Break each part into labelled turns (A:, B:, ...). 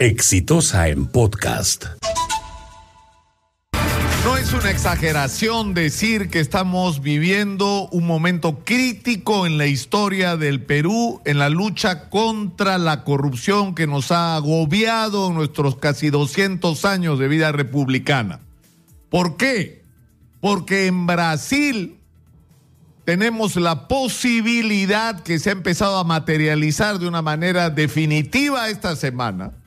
A: Exitosa en podcast.
B: No es una exageración decir que estamos viviendo un momento crítico en la historia del Perú en la lucha contra la corrupción que nos ha agobiado nuestros casi 200 años de vida republicana. ¿Por qué? Porque en Brasil tenemos la posibilidad que se ha empezado a materializar de una manera definitiva esta semana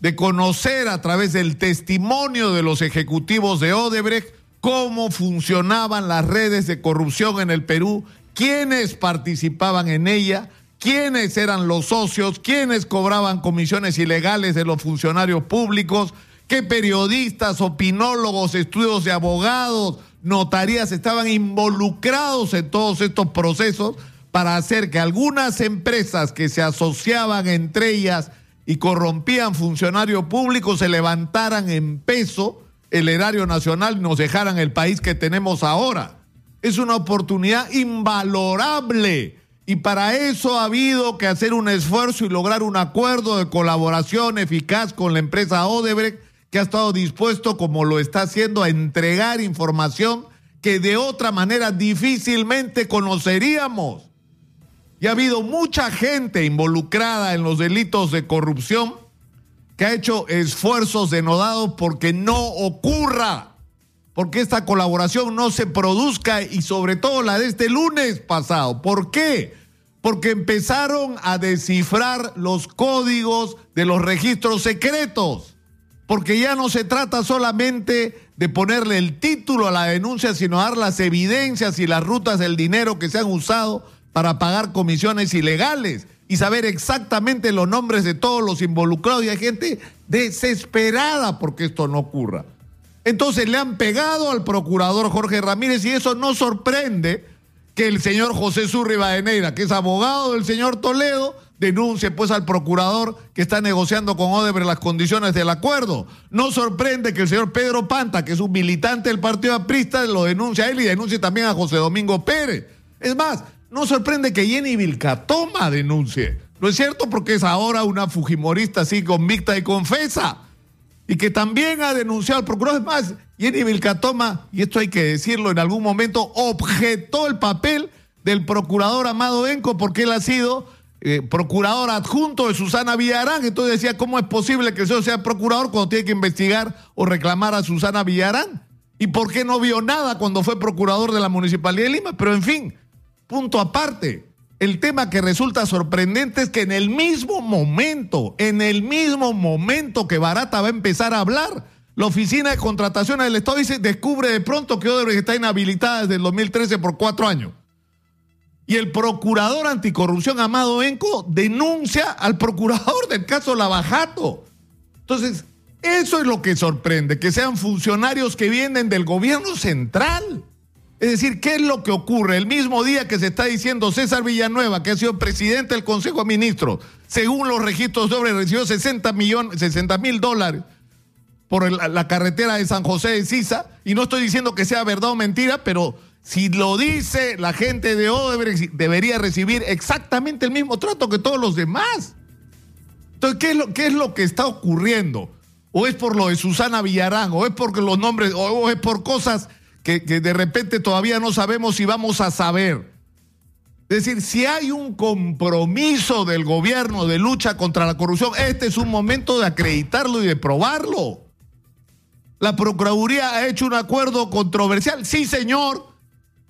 B: de conocer a través del testimonio de los ejecutivos de Odebrecht cómo funcionaban las redes de corrupción en el Perú, quiénes participaban en ella, quiénes eran los socios, quiénes cobraban comisiones ilegales de los funcionarios públicos, qué periodistas, opinólogos, estudios de abogados, notarías estaban involucrados en todos estos procesos para hacer que algunas empresas que se asociaban entre ellas y corrompían funcionarios públicos se levantaran en peso el erario nacional y nos dejaran el país que tenemos ahora. Es una oportunidad invalorable y para eso ha habido que hacer un esfuerzo y lograr un acuerdo de colaboración eficaz con la empresa Odebrecht que ha estado dispuesto, como lo está haciendo, a entregar información que de otra manera difícilmente conoceríamos. Y ha habido mucha gente involucrada en los delitos de corrupción que ha hecho esfuerzos denodados porque no ocurra, porque esta colaboración no se produzca y sobre todo la de este lunes pasado. ¿Por qué? Porque empezaron a descifrar los códigos de los registros secretos, porque ya no se trata solamente de ponerle el título a la denuncia, sino dar las evidencias y las rutas del dinero que se han usado para pagar comisiones ilegales y saber exactamente los nombres de todos los involucrados y hay gente desesperada porque esto no ocurra. Entonces le han pegado al procurador Jorge Ramírez y eso no sorprende que el señor José Surri Badenera, que es abogado del señor Toledo, denuncie pues al procurador que está negociando con Odebrecht las condiciones del acuerdo. No sorprende que el señor Pedro Panta, que es un militante del Partido Aprista, lo denuncie a él y denuncie también a José Domingo Pérez. Es más, no sorprende que Jenny Vilcatoma denuncie. ¿No es cierto? Porque es ahora una fujimorista así convicta y confesa. Y que también ha denunciado al procurador. Es más, Jenny Vilcatoma, y esto hay que decirlo en algún momento, objetó el papel del procurador Amado Enco porque él ha sido eh, procurador adjunto de Susana Villarán. Entonces decía, ¿cómo es posible que el sea procurador cuando tiene que investigar o reclamar a Susana Villarán? ¿Y por qué no vio nada cuando fue procurador de la Municipalidad de Lima? Pero en fin, Punto aparte. El tema que resulta sorprendente es que en el mismo momento, en el mismo momento que Barata va a empezar a hablar, la oficina de contrataciones del Estado dice, descubre de pronto que Odebrecht está inhabilitada desde el 2013 por cuatro años. Y el procurador anticorrupción Amado Enco denuncia al procurador del caso Lavajato. Entonces, eso es lo que sorprende, que sean funcionarios que vienen del gobierno central. Es decir, ¿qué es lo que ocurre? El mismo día que se está diciendo César Villanueva, que ha sido presidente del Consejo de Ministros, según los registros sobre recibió 60 millones, 60 mil dólares por la carretera de San José de Sisa, y no estoy diciendo que sea verdad o mentira, pero si lo dice la gente de Odebrecht, debería recibir exactamente el mismo trato que todos los demás. Entonces, ¿qué es lo, qué es lo que está ocurriendo? O es por lo de Susana Villarán, o es porque los nombres, o es por cosas que, de repente todavía no sabemos si vamos a saber. Es decir, si hay un compromiso del gobierno de lucha contra la corrupción, este es un momento de acreditarlo y de probarlo. La Procuraduría ha hecho un acuerdo controversial. Sí, señor.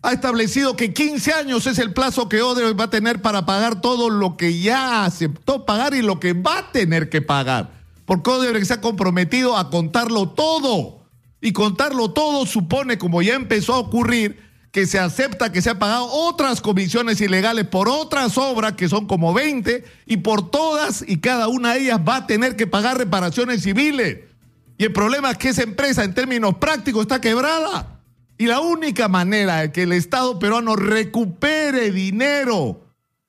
B: Ha establecido que 15 años es el plazo que Odebrecht va a tener para pagar todo lo que ya aceptó pagar y lo que va a tener que pagar. Porque Odebrecht se ha comprometido a contarlo todo. Y contarlo todo supone, como ya empezó a ocurrir, que se acepta que se han pagado otras comisiones ilegales por otras obras, que son como 20, y por todas y cada una de ellas va a tener que pagar reparaciones civiles. Y el problema es que esa empresa, en términos prácticos, está quebrada. Y la única manera de que el Estado peruano recupere dinero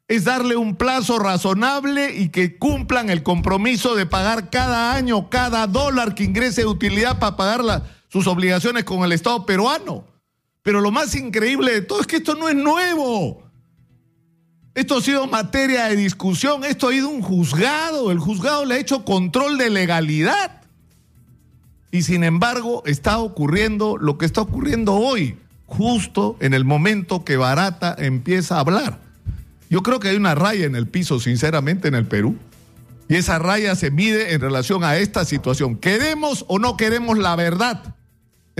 B: es darle un plazo razonable y que cumplan el compromiso de pagar cada año, cada dólar que ingrese de utilidad para pagar la sus obligaciones con el Estado peruano. Pero lo más increíble de todo es que esto no es nuevo. Esto ha sido materia de discusión, esto ha ido un juzgado, el juzgado le ha hecho control de legalidad. Y sin embargo está ocurriendo lo que está ocurriendo hoy, justo en el momento que Barata empieza a hablar. Yo creo que hay una raya en el piso, sinceramente, en el Perú. Y esa raya se mide en relación a esta situación. ¿Queremos o no queremos la verdad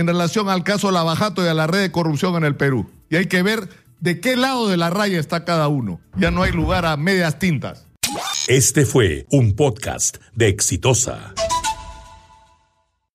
B: en relación al caso Lavajato y a la red de corrupción en el Perú? Y hay que ver de qué lado de la raya está cada uno. Ya no hay lugar a medias tintas.
A: Este fue un podcast de Exitosa.